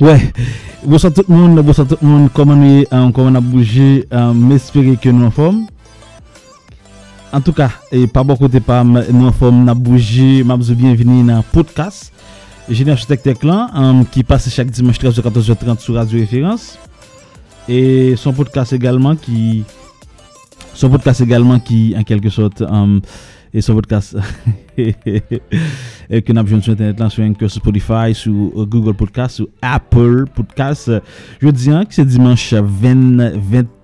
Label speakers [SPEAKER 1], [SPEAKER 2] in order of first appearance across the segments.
[SPEAKER 1] Ouais, bonsoir tout le monde, bonsoir tout le monde. Comment on, est, euh, comment on a bougé, euh, m'espérer que nous en forme. En tout cas, et pas beaucoup de pas nous en forme, a bougé, m'a bienvenue dans le podcast. Général Architecte là, euh, qui passe chaque dimanche 13h 14h30 sur Radio Référence. Et son podcast également qui son podcast également qui en quelque sorte et son podcast que nous avons sur internet là sur Spotify sur euh, Google Podcast sur Apple Podcast. Je dis hein, que c'est dimanche 20 20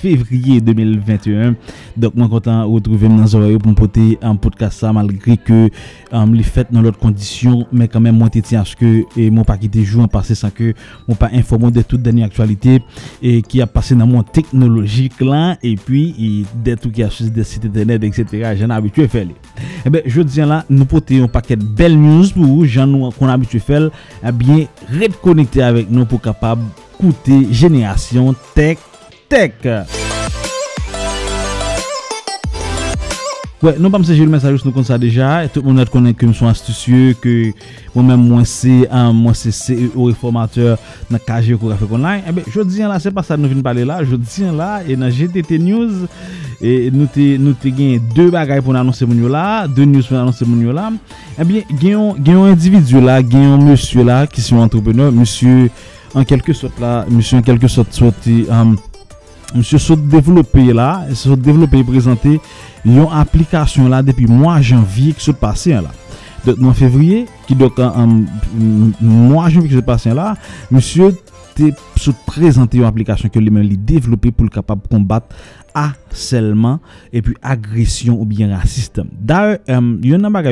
[SPEAKER 1] février 2021. Donc, moi, content de retrouver dans les pour porter un podcast ça, malgré que um, les fêtes dans l'autre condition, mais quand même, moi, je tiens à ce que et mon pas quitté jour en passé sans que mon pas informé de toute dernière actualité et qui a passé dans mon technologique là, et puis, des trucs qui a sur des sites internet, etc. J'en ai habitué à faire. Eh bien, je dis là, nous porter un paquet de belles news pour vous, j'en qu'on a habitué à faire, bien, reconnecter avec nous pour capable écouter Génération Tech Tech. Ouais, non pa mse jil mensajous nou kon sa deja, tout moun net konen ke mson astusye, ke moun men mwen se, mwen se CEO reformateur nan KG kou grafik online, ebe, jodi an la, se pa sa nou vin pale la, jodi an la, e nan GTT News, e nou te, nou te gen de bagay pou nan anonsen moun yo la, de news pou nan anonsen moun yo la, ebe, gen yon, gen yon individu la, gen yon monsye la, ki si yon entrepreneur, monsye, an kelke sot la, monsye an kelke sot soti, am, euh, um, application là depuis mois janvier qui se passé là. Donc en février, qui donc en, mois janvier qui se passé là, monsieur te présenté une application que lui-même développé pour le capable combattre et a un bagage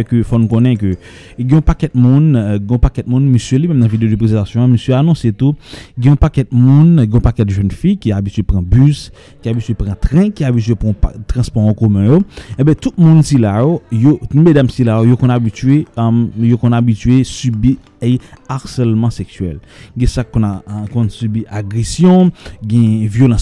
[SPEAKER 1] que faut connaître que il y a un paquet de monde, euh, un paquet de monde monsieur lui même dans la vidéo de présentation, monsieur a annoncé tout, il y a un paquet de monde, il y a un paquet de jeunes filles qui habitué prendre bus, qui habitué prendre train, qui habitué prendre transport en commun Et eh ben tout le monde ici là, yo. Mesdames ici là, yo qu'on habitué um, yo qu'on habitué subir et harcèlement sexuel. Il y a ça qu'on a qu'on subi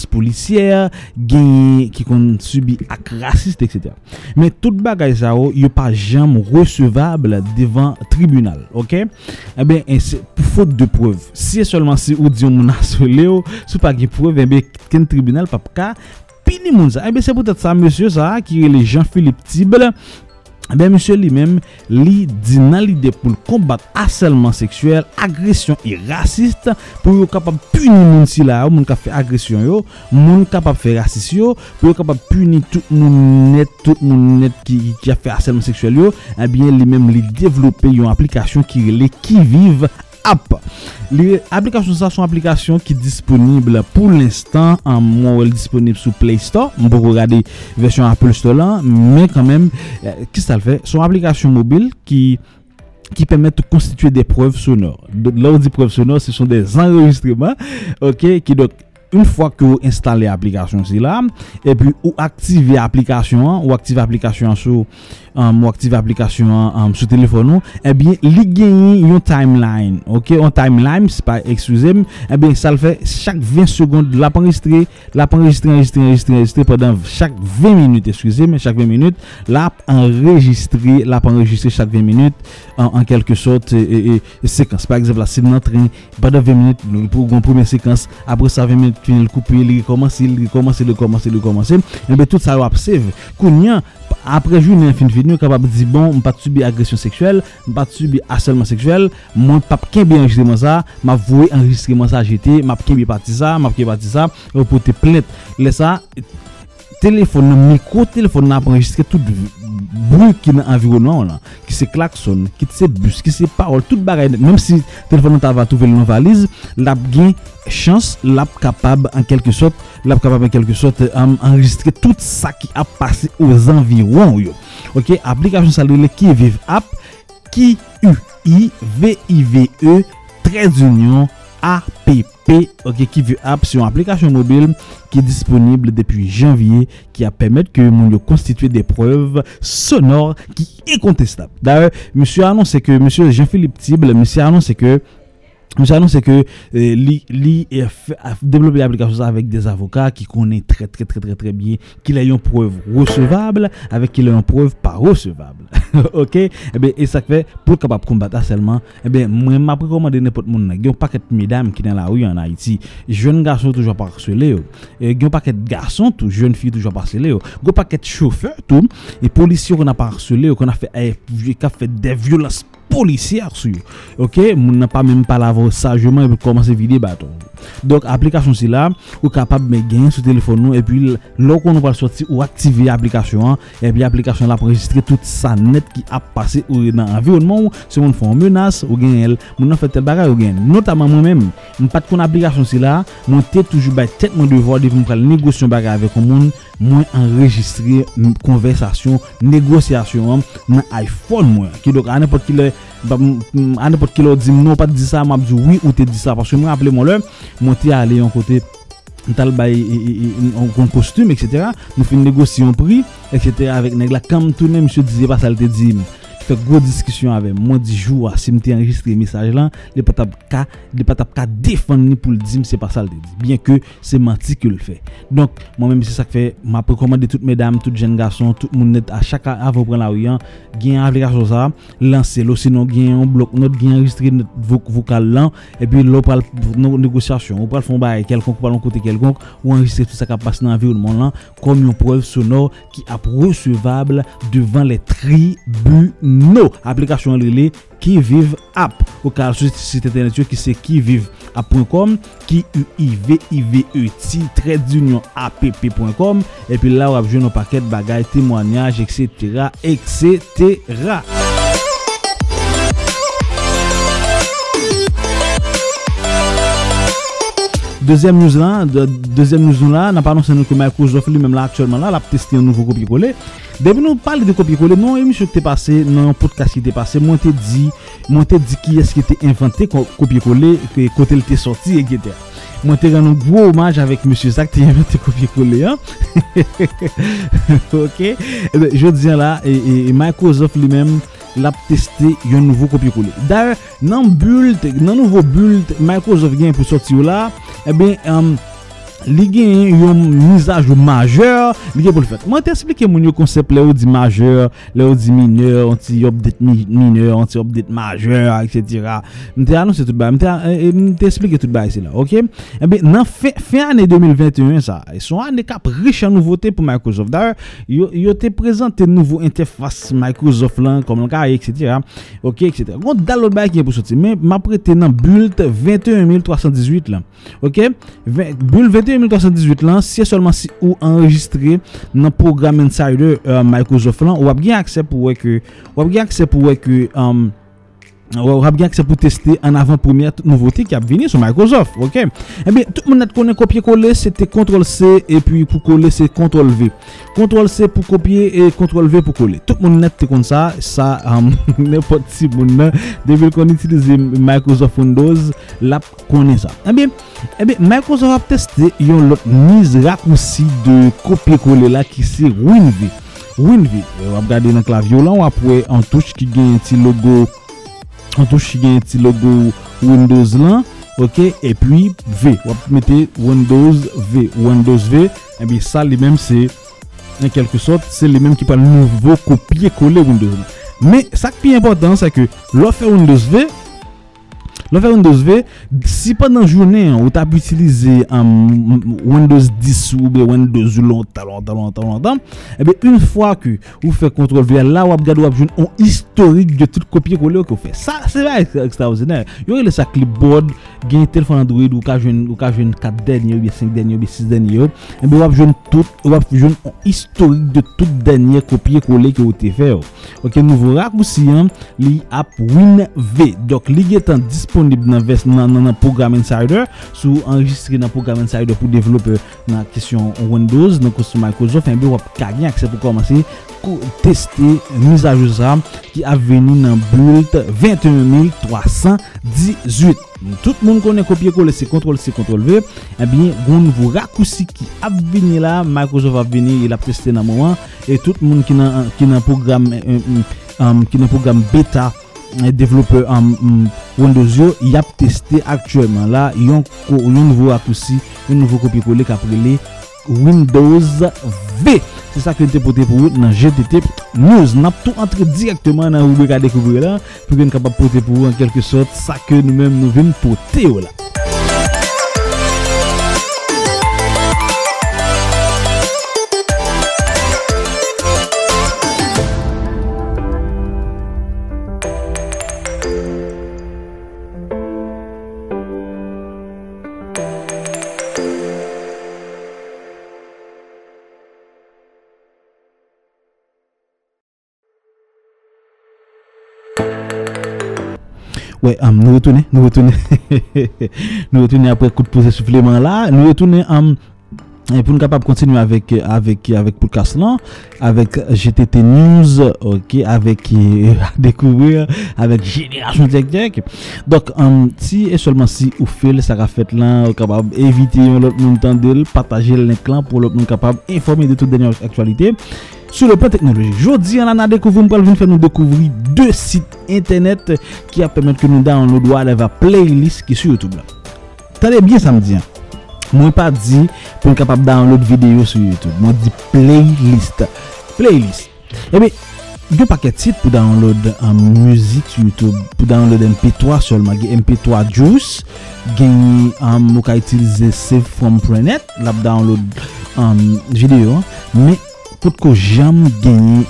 [SPEAKER 1] policière, gain qui kon subi ak rasist, etc. Men tout bagay sa yo, yo pa jam recevable devan tribunal, ok? Ebe, pou fote de preuve. Si e solman si ou diyon moun asole yo, sou pa ki preuve, eh ebe, ken tribunal pap ka, pini moun sa. Ebe, se pou tete sa, monsye sa, ki re le Jean-Philippe Thibault, Ben, monsye li men, li di nan li de pou kombat aselman seksuel, agresyon e rasist, pou yo kapap puni moun si la yo, moun ka fe agresyon yo, moun kapap fe rasist yo, pou yo kapap puni tout moun net ki a aselman seksuel yo, ebyen li men li devlope yon aplikasyon ki li ki vive app. Les applications ça sont applications qui disponibles pour l'instant en moi disponible sur Play Store. On peut regarder version Apple Store mais quand même euh, qu'est-ce que ça fait? Sont applications mobiles qui qui permettent de constituer des preuves sonores. Là, on dit preuves sonores, ce sont des enregistrements, ok, qui donc une fois que vous installez l'application là et puis ou activez l'application ou activez l'application sur um, ou aktive aplikasyon um, sou telefon nou, ebyen eh li genye yon timeline, ok, yon timeline, se pa eksuzem, ebyen eh sa l fè chak 20 seconde la panristre, la panristre, enregistre, enregistre, enregistre, pendant chak 20 minute, eksuzem, chak 20 minute, la panregistre, la panregistre chak 20 minute, an kelke sot, e sekans, par exemple, la se nan tren, pendant 20 minute, pou goun premier sekans, apre sa 20 minute, finil koupi, li komanse, li komanse, li komanse, li komanse, ebyen eh tout sa wap save, koun yan, apre jounen fin fin nou kapap di bon m pa tubi agresyon seksuel, m pa tubi aselman seksuel, m pap kenbe enregistreman sa, m ap vwe enregistreman sa jete, m ap kenbe pati sa, m ap kenbe pati sa, ou pou te plet. Le sa, telefon nan mikro telefon nan ap enregistre tout brou ki nan environman la. Ki se klakson, ki se bus, ki se parol, tout bagay. Mem si telefon nan ta va touvel nan valiz, lap gen chans, lap kapab en kelke sot, lap kapab en kelke sot um, euh, enregistre tout sa ki ap pase os environ yo. Ok, aplikasyon salwele ki vive ap, ki u i v i v e 13 union app ok, qui veut app application mobile qui est disponible depuis janvier, qui a permis que nous constituer des preuves sonores qui est contestable. D'ailleurs, monsieur a annoncé que, monsieur Jean-Philippe Tible, monsieur a annoncé que Mse anonse ke li devlopi aplikasyon sa avèk des avokat ki konen trè trè trè trè trè bie ki la yon preuve recevable avèk ki la yon preuve pa recevable. Ok? Ebe, e sak fe pou kapap kombata selman, ebe, mwen mapre komande nepot moun nan. Gyon paket midam ki den la ou yon Haiti, jwen gason toujwa pa arsele yo. Gyon paket gason tou, jwen fi toujwa pa arsele yo. Gyon paket choufer tou, e polisyon kon a pa arsele yo, kon a fe de violans policière sur OK? Mon n'a pas même pas laver sagement et commencer vider bâton. Donc application c'est là ou capable de gagner sur téléphone nous et puis là qu'on va sortir ou activer l'application et puis l'application là pour enregistrer toute ça net qui a passé dans l'environnement c'est mon font menace ou gagne mon fait tel bagage ou gagne notamment moi même pas de application c'est là monter toujours ba tête mon devoir de me négocier bagage avec un monde moi enregistrer conversation négociation dans iPhone moi. Qui donc à n'importe quel à n'importe quel autre dit non pas dit ça m'a dit oui ou te dit ça. Parce que moi rappelez moi là monter aller en côté tal bay en costume etc fait négocier un prix etc avec nèg là comme tout monsieur disait pas ça le te dit Fè gwo diskisyon ave, mwen di jou a si mte enregistre mesaj lan, li patap ka, li patap ka defan ni pou l di mse pasal de di. Bien ke se manti ke l fè. Donk, mwen mwen mse sak fè, mwen prekomande tout medam, tout jen gason, tout moun net a chaka avon pren la ouyan, gen avlikasyon sa, lanse lo, senon gen yon blok, not gen enregistre vokal lan, epi lo pral nou negosyasyon, ou pral fon baye kelkonk, ou pral an kote kelkonk, ou enregistre tout sa kapas nan environnement lan, kom yon preuve sonor ki ap recevable devan le tribunes. no aplikasyon lili ki vive ap. ou ka sou site internet yo ki se ki vive ap.com ki u i v i v e ti trade union app.com epi la ou ap joun nou paket bagay, temwanyaj, etc etc deuxième news là, de, deuxième news là, n'a pas annoncé que Microsoft lui-même là actuellement là, l'a testé un nouveau copier-coller. Depuis nous parler de copier-coller, non, émission qui t'est passé, non, podcast qui t'est passé, moi t'ai dit, moi t'ai dit qui est-ce qui était inventé copier-coller, côté il était sorti, etc. Moi t'ai rendu un gros hommage avec Monsieur Zach qui a inventé copier-coller, hein? ok? Eh bien, je dis là, et, et, et Microsoft lui-même, ap testi yon nouvo kopye-kole. Dar nan bult, nan nouvo bult, Microsoft gen pou sorti yo la, e ben, am, li gen yon mizaj ou majeur, li gen pou l fèt. Mwen te esplike moun yo konsep le ou di majeur, le ou di mineur, anti-update mineur, anti-update majeur, etc. Mwen te anonsè tout bay, mwen te eh, esplike tout bay se la, ok? Eh Ebe nan fè anè 2021 sa, son anè kap riche an nouvote pou Microsoft. Dar, yo, yo te prezante nouvo interface Microsoft lan, kom lanka, etc. Ok, etc. Kon dalot bay ki yon pou soti, men mapre te nan build 21318 lan, ok? Build 21318 21418 lan, se solman si ou enregistre nan program insider uh, Microsoft lan, wap gen akse pou wè ke, wap gen akse pou wè ke, um, euh, Ou rap gen akse pou teste an avan premier nouvote ki ap vini sou Microsoft, ok? Eh ebe, tout moun net konen kopye kole, se te Ctrl-C e pi pou kole se Ctrl-V. Ctrl-C pou kopye, e Ctrl-V pou kole. Tout moun net te kon sa, sa nepot si moun nan, devil kon itilize Microsoft Windows, lap konen sa. Eh ebe, ebe, eh Microsoft ap teste yon lot miz rakousi de kopye kole la ki se WinV. WinV, wap gade nan klavyo lan, wap wè an touche ki gen ti logo touche qui un petit logo Windows là. Ok, et puis V. Vous mettez Windows V. Windows V, et bien ça, les mêmes, c'est en quelque sorte, c'est les mêmes qui parlent nouveau copier-coller Windows. Mais ça qui est important, c'est que l'offre Windows V, Lo fè Windows V, si pa nan jounen ou ta ap utilize Windows 10 ou Windows lontan, lontan, lontan, lontan, ebe, un fwa ki ou fè Ctrl V, la wap gade wap joun an historik de tout kopye kole ou ki ou fè. Sa, se va ekstraordinèr. Yo re le sa clipboard, genye telefon Android ou ka joun 4 denye, ou 5 denye, ou 6 denye, ebe, wap joun tout, wap joun historik de tout denye kopye kole ki ou te fè. Ok, nouvo rak ou si, li ap WinV. Dok, li getan dispo disponib nan, nan, nan, nan program Insider sou enregistre nan program Insider pou devlope nan kesyon Windows nan kostou Microsoft enbe wap kagyen akse pou komanse kou teste misajosa ki aveni nan build 21318 tout moun konen kopye kole se kontrol se kontrol ve enbe goun vou rakousi ki aveni la Microsoft aveni il ap teste nan mouan e tout moun ki nan, ki nan program um, euh, um, euh, ki euh, nan program beta developer Windows yo, y ap teste aktuelman la, yon nouvo akousi, yon nouvo kopi kole kaprele Windows V. Se sa kwen te pote pou nan GTT News. Nap tou antre direktman nan oube ka dekouvre la, pou gen kapap pote pou an kelke sot, sa ke nou men nou ven pote yo la. Ouais, um, nous retournons, nous retournons, nous retournons après coup de pouce supplément là, nous retournons um, pour nous capable continuer avec avec avec podcast là, avec GTT News, ok, avec euh, découvrir avec Génération Tech Tech. Donc um, si et seulement si vous faites ça fait là, capable éviter l'autre monde partager le pour l'autre monde capable informer de toute dernière actualité. Sou le plan teknolojik, jodi an an a dekouvri, mpwal vin fè nou dekouvri de sit internet ki a pèmèt ke nou download ou alèv a playlist ki sou YouTube. La. Tade bien samdi an, mwen pa di pou m kapap download video sou YouTube, mwen di playlist. Playlist. Eh Ebe, Gyo paket sit pou download an muzik sou YouTube, pou download MP3 solman, gen MP3 Juice, gen um, an mou ka itilize Save From Planet, lap download um, an video, men Pout ko jam genye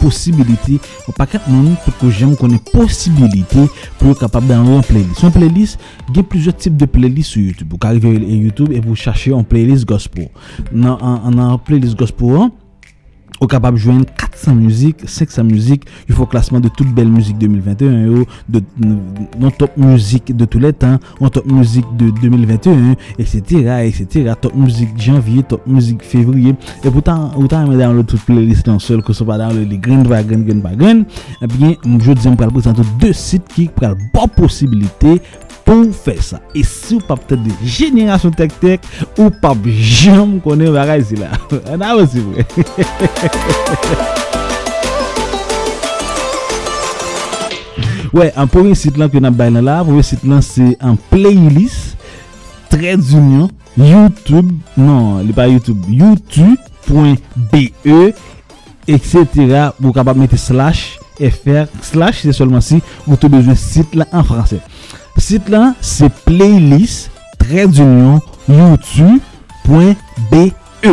[SPEAKER 1] posibilite, ou pa kat moun, pout ko jam konen posibilite pou yo kapab dan yon playlist. Yon playlist, gen plizot tip de playlist sou YouTube. Ou ka arrive yon YouTube, e pou chache yon playlist gospel. Nan playlist gospel an, Ou kapab jwen 400 müzik, 500 müzik, yu fò klasman de tout bel müzik 2021 yo, non top müzik de tout let an, non top müzik de 2021, etc. Top müzik janvye, top müzik fevriye. E poutan, ou tan mè dan lò tout playlist yon sol, kò so pa dan lò li gren vagen, gren vagen, ebyen, mjò dizem pral prezentou 2 sit ki pral bo posibilite, pou fè sa. E si ou pa ptè de jenerasyon tek-tek, ou pa jom konè bagay si la. An a wè si vwe. Wè, an pouven sit lan kwen ap bay nan la, pouven sit lan se an playlist, Trade Union, Youtube, non, li pa Youtube, youtube.be, etc. Ou kapap mette slash, fr, slash, se solman si, ou te bezwen sit la an fransè. Sit lan se playlist tradeunion youtube.be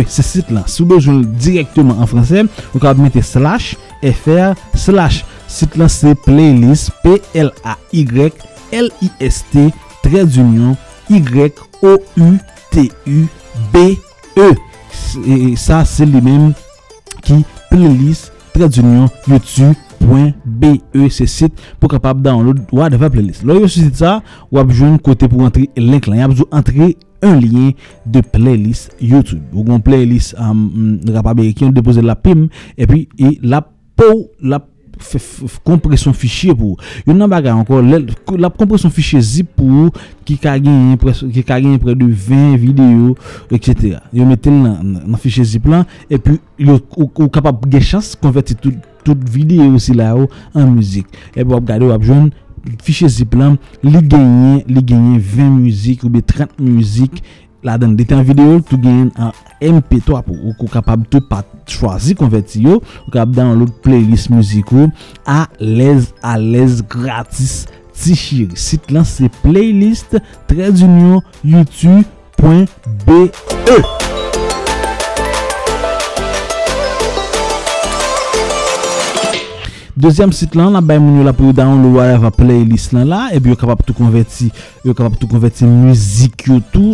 [SPEAKER 1] Se sit lan soubejoun direktman an franse Ou ka ap mette slash fr slash. Sit lan se playlist p-l-a-y-l-i-s-t tradeunion y-o-u-t-u-b-e E. Sa se li men ki playlist tradeunion youtube .be se sit pou kapap download ou playlist. Lò yo se sit sa, wap joun kote pou antre link lan. Yap zou antre un lien de playlist YouTube. Ou gon playlist euh, um, kapap ki yon depose la pim, epi e la pou la pim. kompresyon fichye pou. Yon nan bagay ankon, la kompresyon fichye zip pou ki kagen pre de 20 video, etc. Yon metel nan, nan fichye zip lan, epi yon ou kapap gen chans konverti tout, tout video si la ou an muzik. Epi wap gade wap joun, fichye zip lan, li genyen, li genyen 20 muzik ou be 30 muzik, la den deten video tou gen an MP3 pou ou kou kapab tou pat chwazi konverti yo ou kapab dan lout playlist muziko a lez a lez gratis ti chiri. Sit lan se playlist tredunion youtube.be Dezyem sit lan la bay moun yo la pou yo download whatever playlist lan la e bi yo kapap tou konverti yo kapap tou konverti müzik yo tou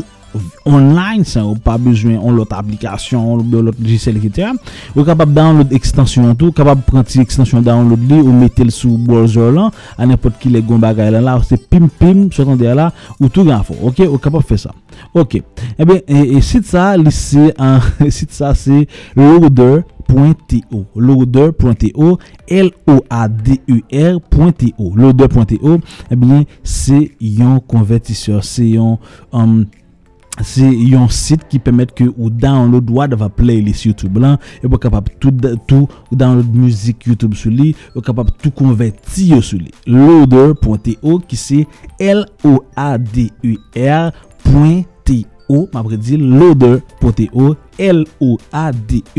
[SPEAKER 1] online sans ou pas besoin on l'autre application de l'autre logiciel etc ou capable download extension tout capable prendre extension download li ou mettez le sous browser là à n'importe qui les gon bagay là là c'est pim pim sortant de là ou tout grand fort OK? Ou capable faire ça. OK. Eh bien et, et site ça c'est un site ça c'est loader .to loader.to l o a d u r.to loader.to eh bien c'est un convertisseur c'est un um, Se yon sit ki pemet ke ou download wad ava playlist YouTube lan E pou kapap tout, tout download muzik YouTube sou li Ou kapap tout konverti yo sou li. Loader.to ki se L-O-A-D-E-R.to Mapre di Loader.to L-O-A-D-E-R.to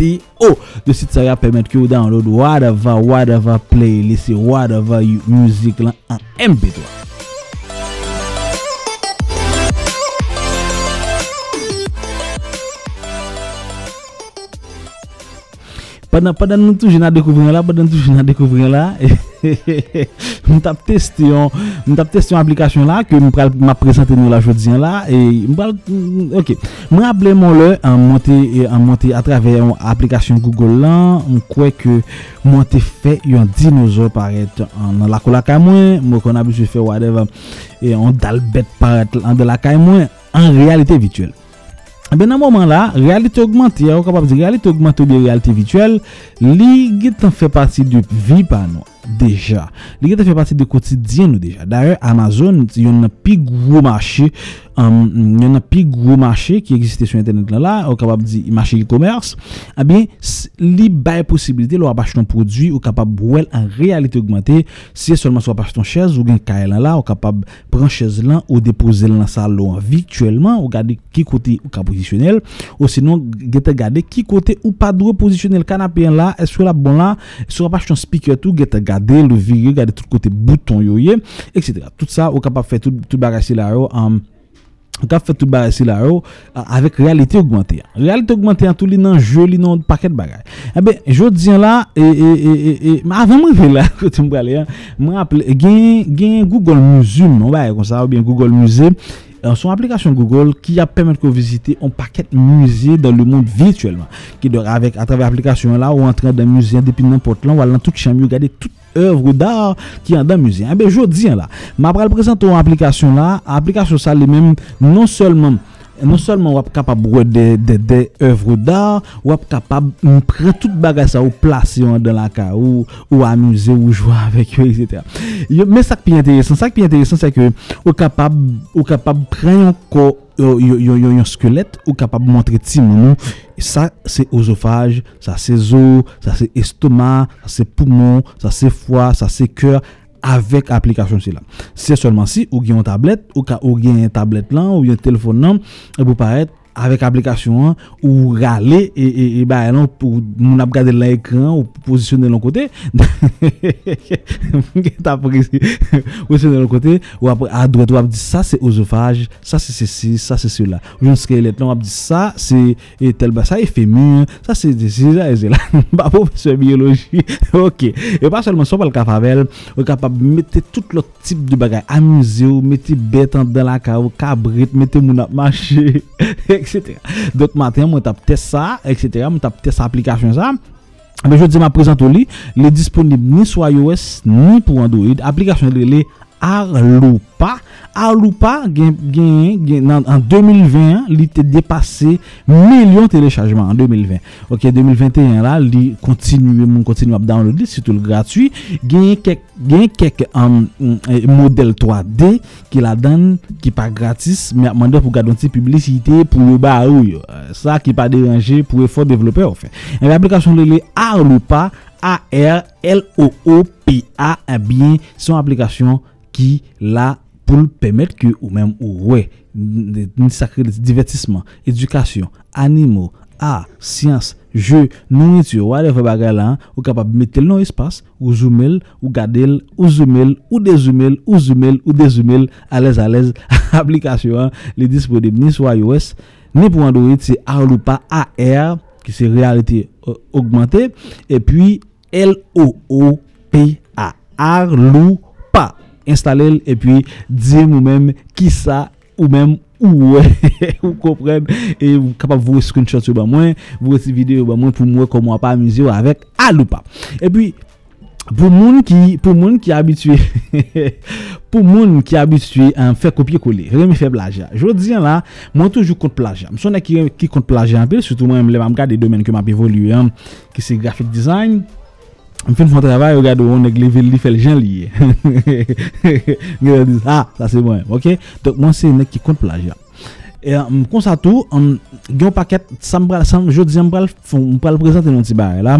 [SPEAKER 1] De sit sa ya pemet ke ou download wad ava playlist Wad ava lan an MP3 Padan, padan nou toujou nan dekouvren la, padan nou toujou nan dekouvren la, mwen tap test yon, mwen tap test yon aplikasyon la, ke mwen pral m prezante nou la jodien la, e mwen pral, mm, ok, mwen aple mon le, an monte, an monte atrave yon aplikasyon Google lan, mwen kwe ke mwen te fe yon dinozo paret, an la kola ka mwen, m kon abiswe fe wadev, e an dal bet paret, an de la ka mwen, an realite vituel. Ben nan mouman la, realite augmente, ya ou kapap di realite augmente ou bi realite vituel, li gitan fe pati di vi pa nou, deja. Li gitan fe pati de kotidyen nou deja. Darye, Amazon yon nan pi gwo machi machè Yon nan pi gwo machè ki egziste sou internet la la Ou kapab di machè e-commerce Abyen, li baye posibilite Lo apache ton prodwi ou kapab wèl An realite augmente Si solman sou apache ton chèz ou gen kare lan la Ou kapab pran chèz lan ou depose lan sa lo Virtuellement, ou gade ki kote ou ka posisyonel Ou gete gade ki kote ou pa dwe posisyonel Kanapè la, eswe la bon la Sou apache ton speaker tou, gete gade Gade le vire, gade tout kote bouton yoye, etc. Tout sa, ou kapap fè tout bagasi la yo, ou kapap fè tout bagasi la yo, avèk realite augmente. Realite augmente an tout li nan jò, li nan paket bagay. Ebe, jò diyan la, e, avè mwen vè la, kote mwen gale, mwen aple, gen Google Museum, ou baye kon sa, ou bien Google Museum, son aplikasyon Google ki a pèmèd ko vizite an paket musée dan le moun virtuellement. Ki dora avèk atrave aplikasyon la, ou antre dan musée, depi nan pot lan, ou alan tout chanmi, ou gade tout oeuvre d'art ki an dan musée. Ebe, jò diyan la, ma pral prezento an aplikasyon la, aplikasyon sa li mèm, non seulement non seulement on est capable de des de, de œuvres d'art, on est capable de prendre toute bagage ça ou placer dans la carte ou, ou amuser ou jouer avec eux, etc. Mais ça qui est intéressant, ça qui est intéressant, c'est que on est capable, on est capable de prendre encore un squelette, on est capable de montrer timon. Ça, c'est oesophage, ça c'est os, ça c'est estomac, ça c'est poumon, ça c'est foie, ça c'est cœur. Solman si, ou gen yon tablet, ou gen yon tablet lan, ou gen yon telefon nan, e pou paret, avèk aplikasyon an, ou rale, e ba yon moun ap gade la ekran, ou posisyonne lon kote, moun gen ta apresi, posisyonne lon kote, ou ap adwet, ou ap di sa se ozofaj, sa se se si, sa se se la. Ou joun skelet, ou ap di sa, se tel ba, sa e femi, sa se se se, sa e se la. Ba pou se biologi. Ok. E pa solman, so pal ka favel, ou kapab mette tout lot tip di bagay, amuse ou, mette betan dan la ka, ou kabrit, mette moun etc. Dok maten mwen tap test sa, etc. Mwen tap test aplikasyon sa. Mwen jodi ma prezento li, li disponib ni sou iOS, ni pou Android. Aplikasyon li li. Arloupa. Arloupa gen, gen, gen nan, an 2020 li te depase milyon telechajman an 2020. Ok, 2021 la li kontinu, moun kontinu ap download li, sitou l gratuy. Gen kek, gen kek um, model 3D ki la dan ki pa gratis, me ap mande pou gadon ti publicite pou yo ba ou yo. Euh, Sa ki pa deranje pou e fo developer ou fe. En aplikasyon li li Arloupa, A-R-L-O-O-P-A, eh bien, son aplikasyon ki la pou l pèmèt ki ou mèm ou wè ni sakre divertisman, edukasyon, animo, a, siyans, jè, nounitur, wade fè bagay lan, ou kapab metel nou espas, ou zoomel, ou gadel, ou zoomel, ou dezoomel, ou zoomel, ou dezoomel, alèz alèz, aplikasyon, li disponible ni sou iOS, ni pou Android, se Arloupa AR, ki se reality augmente, e pi L-O-O-P-A, Arloupa, installe el, e pi diye mou menm ki sa ou menm ou we, ou kompren e ou kapap vwe screenshot yo ba mwen vwe si video yo ba mwen pou mwen komwa pa amize yo avek aloupa. E pi pou moun ki pou moun ki abitue pou moun ki abitue an fe kopye kole reme fe plaja, jwo diyan la mwen toujou kont plaja, mson e ki kont plaja anpe, soutou mwen mle mam gade de domen ke map evoluyen ki se graphic design m fin fon travay, yo gade ou an ek li fel jen liye. Gade diz, ah, sa se mwen, ok? Dok mwen se nek ki kont plaj ya. E m konsa tou, gen paket, jodi mbral prezante nou ti bare la,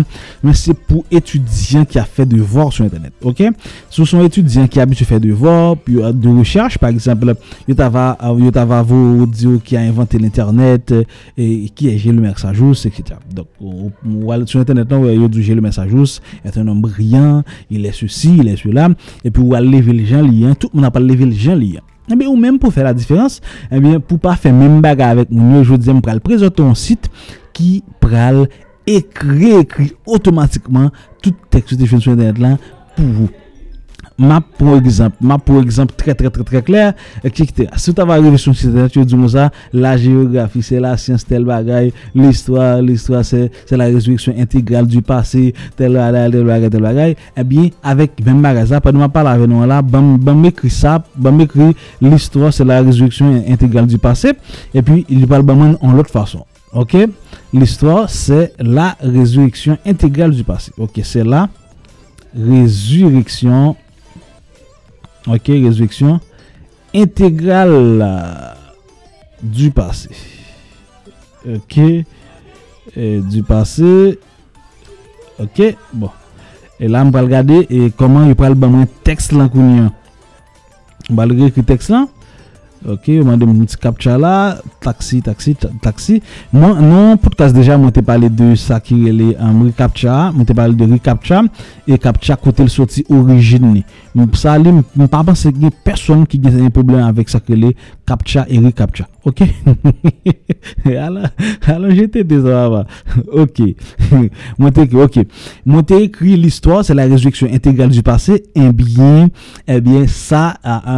[SPEAKER 1] men se pou etudyan ki a fe devor sou internet, ok? Sou son etudyan ki abitou fe devor, pi yo euh, de recherche, par exemple, yo tava euh, vou diyo ki a inventi l'internet, ki e jel mersajous, etc. Dok, sou internet nan, yo di jel mersajous, ete un om il e se si, il e se la, e pi ou al leve le jan liyan, tout moun apal leve le jan liyan. Eh ebe ou menm pou fè la diferans, ebe eh pou pa fè menm baga avèk moun yo, jwè dizèm pral prezote yon sit ki pral ekri ekri otomatikman tout tekst ou te fèn sou internet lan pou vou. Map pou ekzamp, map pou ekzamp tre tre tre tre kler, ekikte, sou ta va revesyon si te di mou sa, la geografi, se la siyans tel bagay, l'histoire, l'histoire se la rezueksyon integral du pase, tel bagay, tel bagay, tel bagay, ebyen, avek ben bagay sa, pa nou ma pala ave nou la, ban mekri sa, ban mekri l'histoire se la rezueksyon integral du pase, epyi, il pal ban man an lot fason, ok? L'histoire se la rezueksyon integral du pase, ok? Se la rezueksyon ok, résurrection intégrale du passé. Ok, et du passé. Ok, bon. E la m pral gade, e koman yo pral ban mwen tekst lan koun yon. M pral gade ki tekst lan. Ok, yo mande mwen ti kapcha la, taksi, taksi, taksi. Non, non, podcast deja mwen te pale de sa ki rele um, euh, re-captcha, mwen te pale de re-captcha, e captcha kote l soti orijin ni. Mwen sa li, mwen pa panse gen person ki gen se yon problem avek sa ki rele kapcha e rekapcha. Ok, jete de zwa va. Ok, ekri, ok. Te ekri l'histoire, se la rezueksyon integral du pase, en bien, en bien, sa,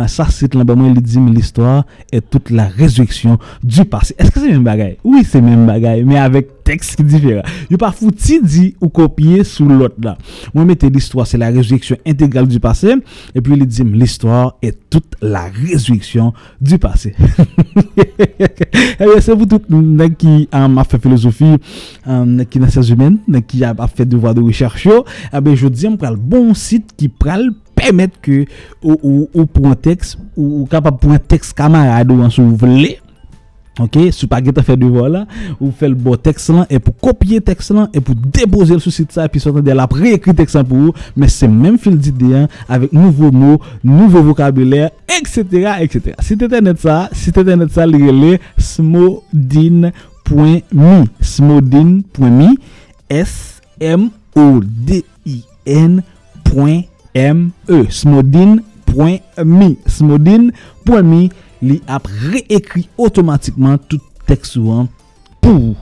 [SPEAKER 1] sa sit lan ba mwen li di mi l'histoire, et toute la résurrection du passé. Est-ce que c'est même bagaille? Oui, c'est même bagaille, mais avec texte différent. Il pas foutu dit ou copier sous l'autre là. Moi, mettez l'histoire, c'est la résurrection intégrale du passé, Et puis il dit, l'histoire est toute la résurrection du passé. Eh c'est pour tout le qui a fait philosophie, qui est sciences humaines, qui a fait devoir de recherche. Eh je dis, on prend le bon site qui pral permettre que ou, ou, ou pour un texte, ou, capable pour un texte camarade ou en voulez Ok, sou pa ge te fè devò la, ou fè l bo tekst lan, e pou kopye tekst lan, e pou depoze l sou sit sa, e pi sotan de la pre-ekri tekst lan pou ou, men se men fil di diyan, avèk nouvo mou, nouvo vokabilè, etc, etc. Si te tenet sa, si te tenet sa, li rele smodin.me, smodin.me, s-m-o-d-i-n.m-e, smodin.me, smodin.me, li ap reekri otomatikman tout tekst souan pou.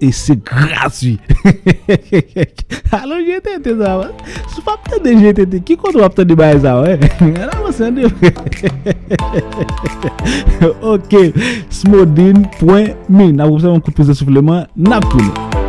[SPEAKER 1] E se graswi. Alo jete te zawan. Sou pa pte de jete te. Ki kont wap te di baye zawan. Ana monsen de. Ok. Smodin.me. Na wousen moun koupouze soufleman. Nap pou nou.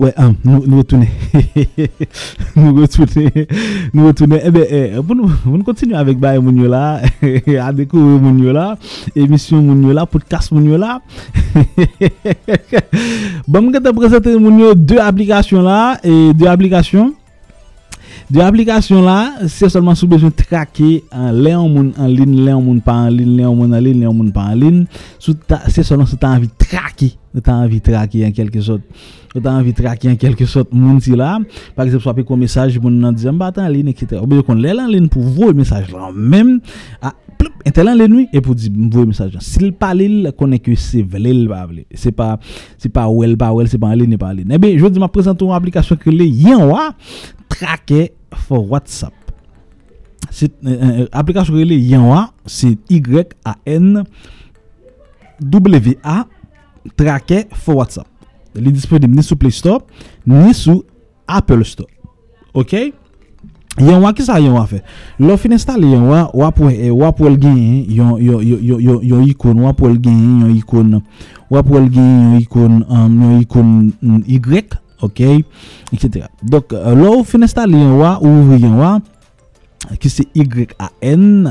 [SPEAKER 1] Ouais, ah, hein, nous, nous retournons. nous retournons. Nous retournons. Eh bien, eh, pour nous, nous continuer avec Baye Mouniola, à découvrir Mouniola, émission Mouniola, podcast Mouniola. bon, je vais te présenter Mouniola deux applications là, et deux applications. Deux applications là, c'est seulement sous besoin de traquer en ligne, en ligne, en ligne, pas en ligne, en ligne, en ligne, en ligne, pas en ligne. C'est seulement si tu as envie de traquer, tu as envie de traquer en quelque sorte. Tu as envie de traquer en quelque sorte moun si. Par exemple, soit un message, moun nan bah, en ligne, etc. Ou bien, qu'on l'est en ligne pour voir le message là, même, à, ploup, intel en ligne, et pour dire, voir le message là. S'il parle, il connaît que c'est vrai, il va C'est pas, c'est pas well, pas well, c'est pas en ligne, pas en ligne. Eh bien, je dis, ma présente une application que les yen wa, traquer for WhatsApp. Eh, eh, aplikasyon rele Yanwa, se Y-A-N-W-A trake for WhatsApp. Li disponib ni sou Play Store, ni sou Apple Store. Ok? Yanwa ki sa yanwa fe? Lo fin installe yanwa, wap wèl eh, gen yon, ikon, wap wèl gen yon ikon, wap wèl gen yon ikon, um, yon ikon mm, Y, ok, etc. Dok, uh, lò ou finestal yon wwa, ou ouvri yon wwa, ki se Y-A-N,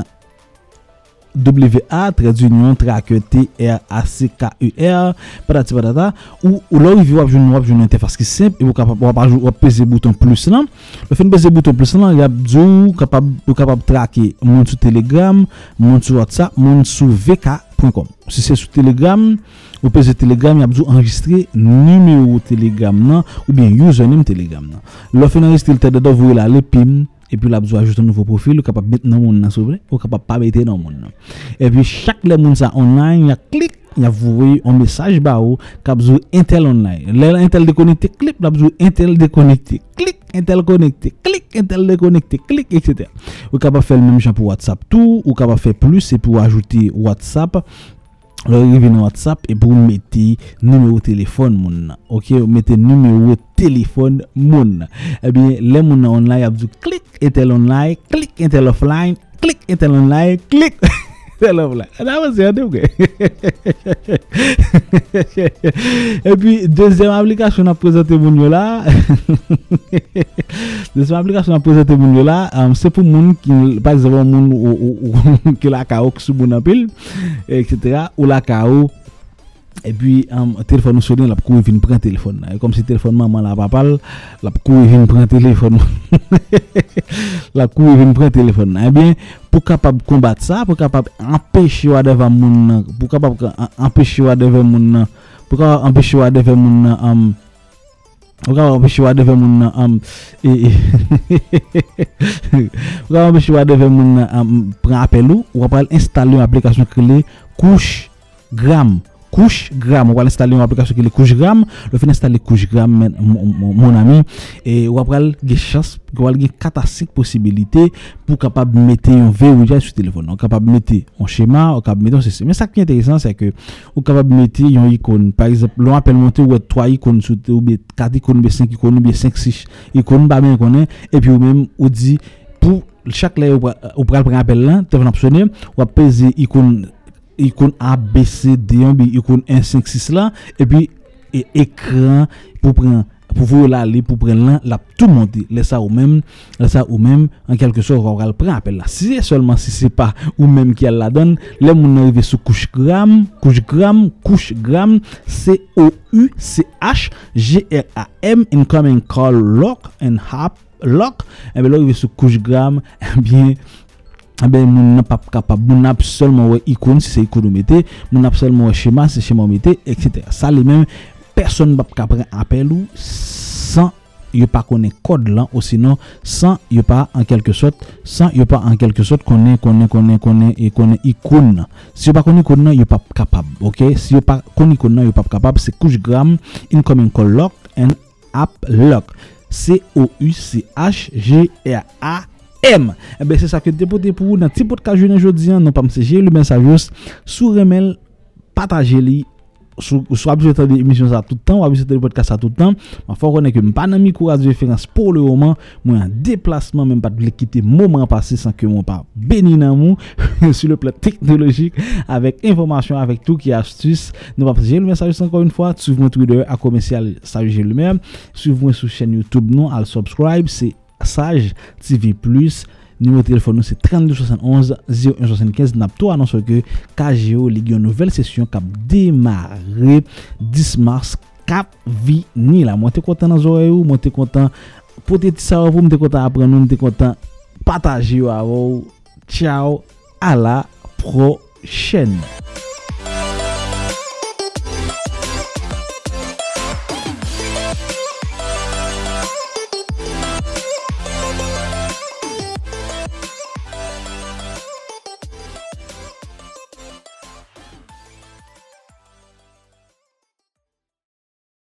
[SPEAKER 1] W-A, tradu yon, trake T-R-A-C-K-U-R, patati patata, ou, ou lò ou vi wap joun wap joun interfase ki semp, e wou kapap wap wap peze bouton plus lan, wap fin peze bouton plus lan, yap djou, wou kapap trake moun sou Telegram, moun sou WhatsApp, moun sou VK, gmail.com. Si se sou Telegram, ou peze Telegram, yabdou enregistre numero Telegram nan, ou bien username Telegram nan. Lò fè nan restil tè dedò, vou yè la le pim, epi lò abdou ajoute nouvo profil, ou kapap bet nan moun nan soubre, ou kapap pa bete nan moun nan. Epi chak le moun sa online, ya klik, y avoué un message ba ou kabzou Intel online. Lè Intel déconnecté, clic, kabzou Intel déconnecté, clic, Intel connecté, clic, Intel déconnecté, clic, etc. Ou capable faire le même genre pour WhatsApp tout, ou capable faire plus, c'est pour ajouter WhatsApp Lò rive nan WhatsApp e pou mette numero telefon moun nan. Ok, mette numero telefon moun nan. Eh Ebyen, lè moun nan online apjou klik etel online, klik etel offline, klik etel online, klik. etel offline. An avan se yade ou ge? Ebyen, dezem aplikasyon ap prezente moun yo la. Dezem aplikasyon ap prezente moun la. Se pou moun ou ki la ka ou ki sou moun apil. etc. Ou la ka ou e pi telefon nou sonen la pou kou vin pren telefon nan. E kom si telefon maman la papal la pou kou vin pren telefon la pou kou vin pren telefon nan. E bien pou kapab kombat sa, pou kapab empèche yo adeve moun nan, pou kapab empèche yo adeve moun nan, pou kapab empèche yo adeve moun nan, um, pou kapab empèche yo adeve moun nan, um, e, e, pou kapab empèche yo adeve moun nan, um, pren apel ou, ou apal installe yon aplikasyon krele, kouch gram. couche gramme. On va installer une application qui est couche gramme. Le fin installer couche gramme, mon ami. Et on va des chances, on va avoir catastrophique possibilité pour capable mettre un verrouillage sur téléphone. On capable mettre un schéma, on capable mettre un ceci. Mais ça qui est intéressant, c'est que on capable mettre une icône. Par exemple, l'on appelle monter ou trois icônes sur ou bien quatre icônes, ou bien cinq icônes, ou bien cinq, six icônes, bah, bien qu'on Et puis, ou même, on dit, pour chaque là, on prend appel là, téléphone optionné, on va peser icône peze ikoun ikoun A, B, C, D, 1, ikoun 1, 5, 6 la, e pi ekran pou pren, pou vou la li pou pren lan, la tout monte, lè sa ou mèm, lè sa ou mèm, an kelke so, ou pral pren apel la. Si se seulement si se pa ou mèm ki al la don, lè moun arive sou Couchgram, Couchgram, Couchgram, C-O-U-C-H-G-R-A-M, incoming call lock and hap lock, ebe lò arive sou Couchgram, ebyen, ebe moun ap ap kapab, moun ap solman wè ikoun si se ikoun ou mette, moun ap solman wè chema si se chema ou mette, etc. Sa li men, person ap kapren apel ou, san yo pa konen kod lan, ou sinon, san yo pa an kelke sot, san yo pa an kelke sot konen, konen, konen, konen, konen ikoun nan. Si yo pa konen ikoun nan, yo pa kapab, ok? Si yo pa konen ikoun nan, yo pa kapab, se Couchgram, incoming call lock and app lock. C-O-U-C-H-G-R-A M. Ebe se sa ke depote pou nan ti pot ka jounen jodian, nan pa mseje lumen sa jous, sou remel pataje li, sou abjoutan de emisyon sa toutan, ou abjoutan de podcast sa toutan, ma fwa konen ke mpa nan mi kou radio referans pou le oman, mwen an deplasman, mwen pat ble kite mouman pase, san ke mwen pa beni nan mou, sou le plat teknologik, avek informasyon, avek tou ki astus, nan pa mseje lumen sa jous ankon yon fwa, souv mwen Twitter akomensyal sa jous lumen, souv mwen sou chen Youtube non, al subscribe, se Saj TV Plus. Numéro téléphone nous c'est 32 71 01 75 N'a tout annonce que KGO Ligue nouvelle session qui a démarré 10 mars Cap Vini la Moi t'es content dans oreilles Moi t'es content Peut-être ça vous m'es content après nous M'es content Partager Ciao À la prochaine